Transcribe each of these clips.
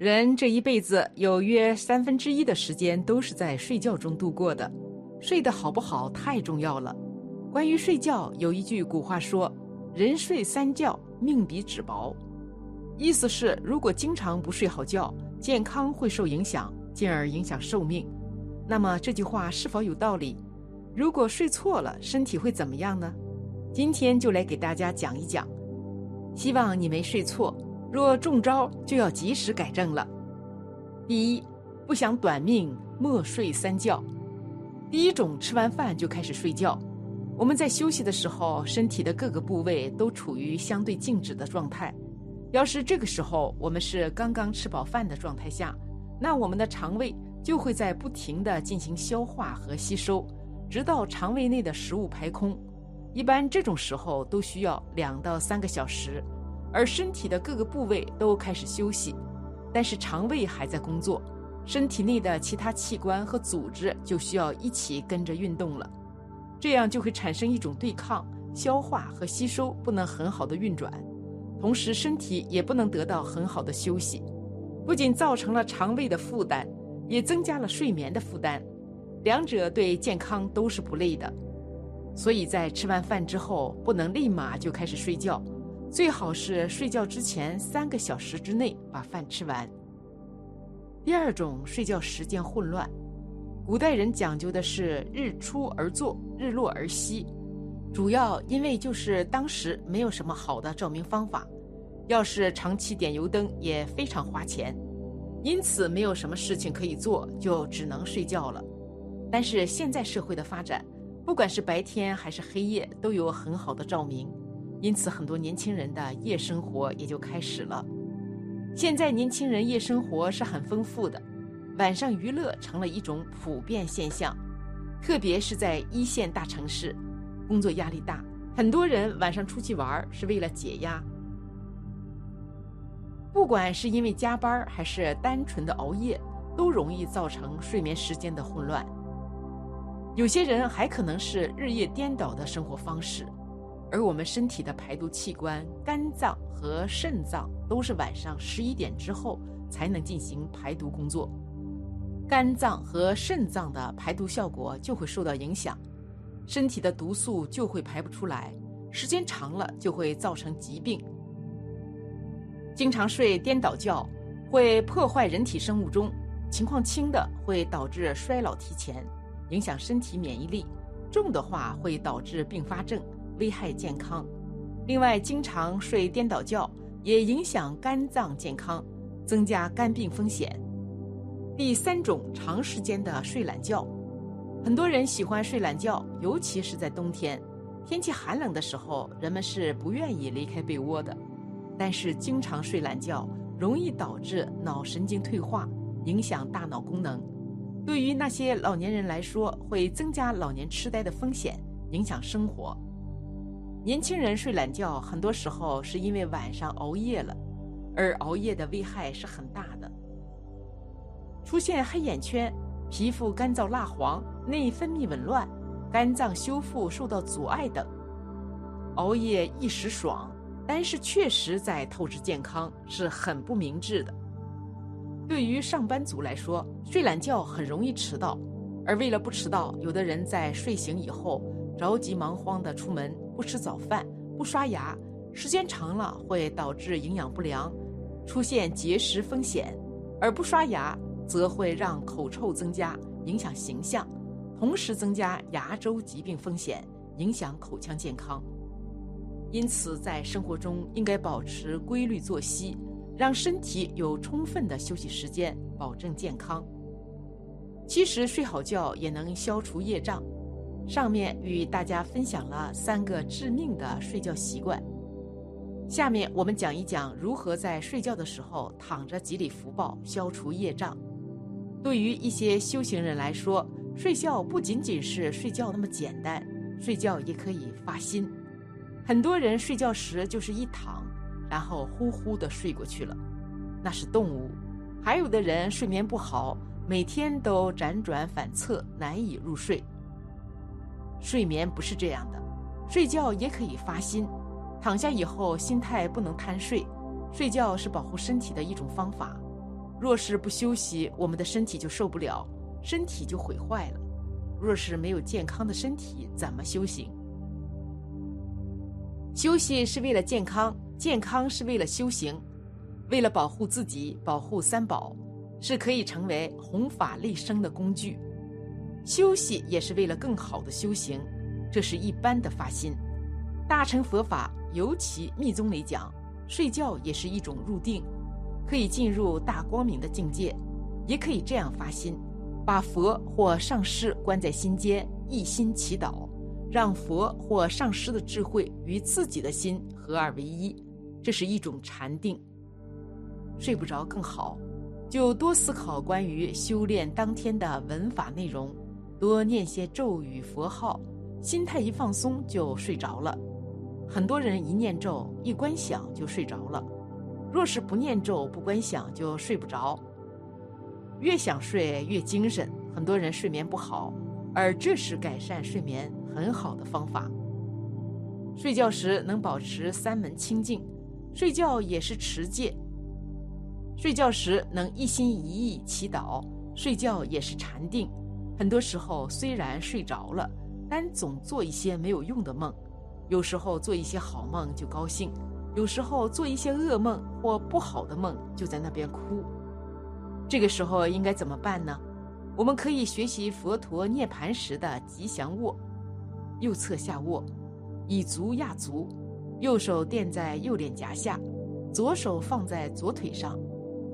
人这一辈子有约三分之一的时间都是在睡觉中度过的，睡得好不好太重要了。关于睡觉，有一句古话说：“人睡三觉，命比纸薄。”意思是，如果经常不睡好觉，健康会受影响，进而影响寿命。那么这句话是否有道理？如果睡错了，身体会怎么样呢？今天就来给大家讲一讲，希望你没睡错。若中招，就要及时改正了。第一，不想短命，莫睡三觉。第一种，吃完饭就开始睡觉。我们在休息的时候，身体的各个部位都处于相对静止的状态。要是这个时候我们是刚刚吃饱饭的状态下，那我们的肠胃就会在不停地进行消化和吸收，直到肠胃内的食物排空。一般这种时候都需要两到三个小时。而身体的各个部位都开始休息，但是肠胃还在工作，身体内的其他器官和组织就需要一起跟着运动了，这样就会产生一种对抗，消化和吸收不能很好的运转，同时身体也不能得到很好的休息，不仅造成了肠胃的负担，也增加了睡眠的负担，两者对健康都是不利的，所以在吃完饭之后不能立马就开始睡觉。最好是睡觉之前三个小时之内把饭吃完。第二种，睡觉时间混乱。古代人讲究的是日出而作，日落而息，主要因为就是当时没有什么好的照明方法，要是长期点油灯也非常花钱，因此没有什么事情可以做，就只能睡觉了。但是现在社会的发展，不管是白天还是黑夜，都有很好的照明。因此，很多年轻人的夜生活也就开始了。现在年轻人夜生活是很丰富的，晚上娱乐成了一种普遍现象，特别是在一线大城市，工作压力大，很多人晚上出去玩是为了解压。不管是因为加班还是单纯的熬夜，都容易造成睡眠时间的混乱。有些人还可能是日夜颠倒的生活方式。而我们身体的排毒器官肝脏和肾脏都是晚上十一点之后才能进行排毒工作，肝脏和肾脏的排毒效果就会受到影响，身体的毒素就会排不出来，时间长了就会造成疾病。经常睡颠倒觉会破坏人体生物钟，情况轻的会导致衰老提前，影响身体免疫力；重的话会导致并发症。危害健康，另外，经常睡颠倒觉也影响肝脏健康，增加肝病风险。第三种，长时间的睡懒觉，很多人喜欢睡懒觉，尤其是在冬天，天气寒冷的时候，人们是不愿意离开被窝的。但是，经常睡懒觉容易导致脑神经退化，影响大脑功能，对于那些老年人来说，会增加老年痴呆的风险，影响生活。年轻人睡懒觉，很多时候是因为晚上熬夜了，而熬夜的危害是很大的，出现黑眼圈、皮肤干燥蜡黄、内分泌紊乱、肝脏修复受到阻碍等。熬夜一时爽，但是确实在透支健康，是很不明智的。对于上班族来说，睡懒觉很容易迟到，而为了不迟到，有的人在睡醒以后着急忙慌地出门。不吃早饭，不刷牙，时间长了会导致营养不良，出现结石风险；而不刷牙则会让口臭增加，影响形象，同时增加牙周疾病风险，影响口腔健康。因此，在生活中应该保持规律作息，让身体有充分的休息时间，保证健康。其实，睡好觉也能消除业障。上面与大家分享了三个致命的睡觉习惯，下面我们讲一讲如何在睡觉的时候躺着积累福报、消除业障。对于一些修行人来说，睡觉不仅仅是睡觉那么简单，睡觉也可以发心。很多人睡觉时就是一躺，然后呼呼的睡过去了，那是动物；还有的人睡眠不好，每天都辗转反侧，难以入睡。睡眠不是这样的，睡觉也可以发心。躺下以后，心态不能贪睡。睡觉是保护身体的一种方法。若是不休息，我们的身体就受不了，身体就毁坏了。若是没有健康的身体，怎么修行？休息是为了健康，健康是为了修行，为了保护自己，保护三宝，是可以成为弘法利生的工具。休息也是为了更好的修行，这是一般的发心。大乘佛法，尤其密宗里讲，睡觉也是一种入定。可以进入大光明的境界，也可以这样发心，把佛或上师关在心间，一心祈祷，让佛或上师的智慧与自己的心合二为一，这是一种禅定。睡不着更好，就多思考关于修炼当天的文法内容，多念些咒语佛号，心态一放松就睡着了。很多人一念咒一观想就睡着了。若是不念咒、不观想，就睡不着。越想睡越精神，很多人睡眠不好，而这是改善睡眠很好的方法。睡觉时能保持三门清净，睡觉也是持戒。睡觉时能一心一意祈祷，睡觉也是禅定。很多时候虽然睡着了，但总做一些没有用的梦，有时候做一些好梦就高兴。有时候做一些噩梦或不好的梦，就在那边哭。这个时候应该怎么办呢？我们可以学习佛陀涅盘时的吉祥卧：右侧下卧，以足压足，右手垫在右脸颊下，左手放在左腿上，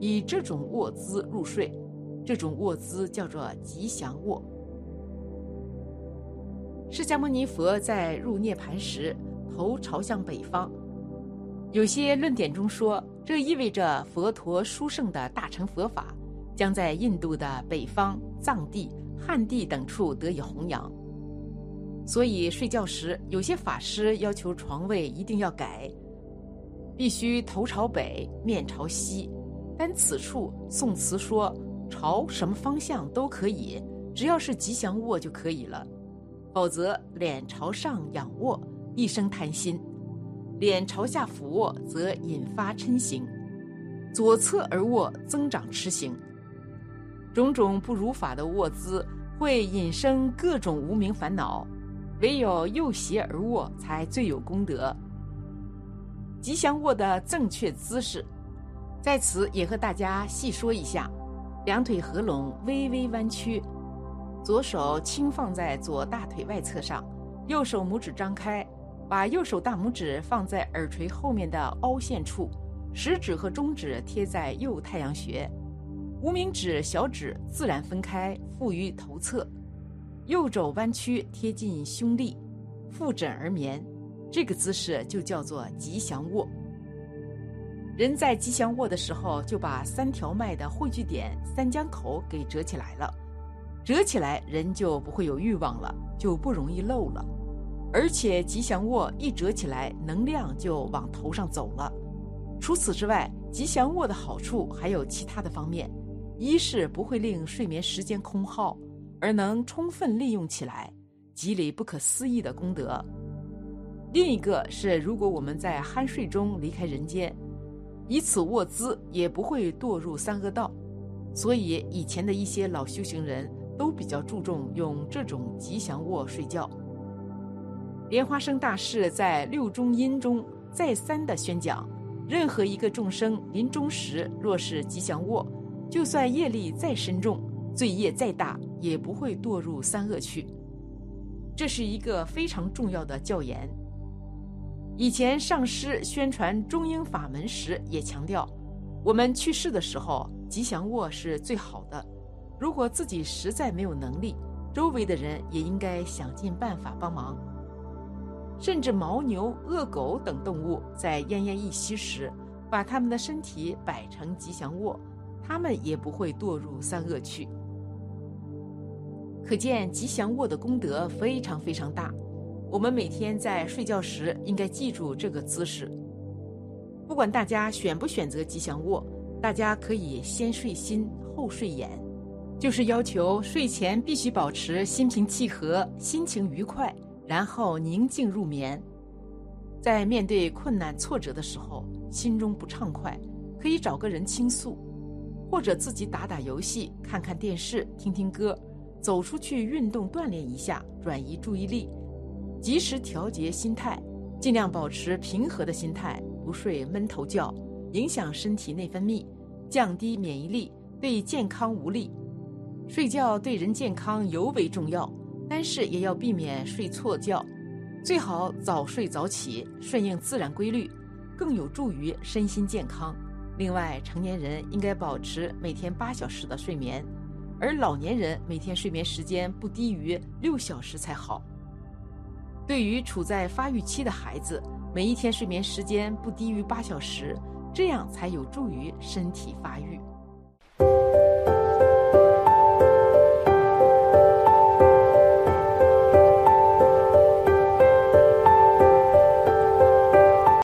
以这种卧姿入睡。这种卧姿叫做吉祥卧。释迦牟尼佛在入涅盘时，头朝向北方。有些论点中说，这意味着佛陀殊胜的大乘佛法将在印度的北方、藏地、汉地等处得以弘扬。所以睡觉时，有些法师要求床位一定要改，必须头朝北，面朝西。但此处宋词说朝什么方向都可以，只要是吉祥卧就可以了。否则，脸朝上仰卧，一生贪心。脸朝下俯卧，则引发嗔行；左侧而卧，增长痴行。种种不如法的卧姿，会引生各种无名烦恼。唯有右斜而卧，才最有功德。吉祥卧的正确姿势，在此也和大家细说一下：两腿合拢，微微弯曲，左手轻放在左大腿外侧上，右手拇指张开。把右手大拇指放在耳垂后面的凹陷处，食指和中指贴在右太阳穴，无名指、小指自然分开，附于头侧，右肘弯曲贴近胸立，覆枕而眠。这个姿势就叫做吉祥卧。人在吉祥卧的时候，就把三条脉的汇聚点三江口给折起来了，折起来人就不会有欲望了，就不容易漏了。而且吉祥卧一折起来，能量就往头上走了。除此之外，吉祥卧的好处还有其他的方面：一是不会令睡眠时间空耗，而能充分利用起来，积累不可思议的功德；另一个是，如果我们在酣睡中离开人间，以此卧姿也不会堕入三恶道。所以，以前的一些老修行人都比较注重用这种吉祥卧睡觉。莲花生大士在六中阴中再三的宣讲：任何一个众生临终时，若是吉祥卧，就算业力再深重，罪业再大，也不会堕入三恶趣。这是一个非常重要的教言。以前上师宣传中英法门时，也强调，我们去世的时候，吉祥卧是最好的。如果自己实在没有能力，周围的人也应该想尽办法帮忙。甚至牦牛、恶狗等动物在奄奄一息时，把他们的身体摆成吉祥卧，他们也不会堕入三恶趣。可见吉祥卧的功德非常非常大。我们每天在睡觉时应该记住这个姿势。不管大家选不选择吉祥卧，大家可以先睡心后睡眼，就是要求睡前必须保持心平气和，心情愉快。然后宁静入眠，在面对困难挫折的时候，心中不畅快，可以找个人倾诉，或者自己打打游戏、看看电视、听听歌，走出去运动锻炼一下，转移注意力，及时调节心态，尽量保持平和的心态，不睡闷头觉，影响身体内分泌，降低免疫力，对健康无利。睡觉对人健康尤为重要，但是也要避免睡错觉，最好早睡早起，顺应自然规律，更有助于身心健康。另外，成年人应该保持每天八小时的睡眠，而老年人每天睡眠时间不低于六小时才好。对于处在发育期的孩子，每一天睡眠时间不低于八小时，这样才有助于身体发育。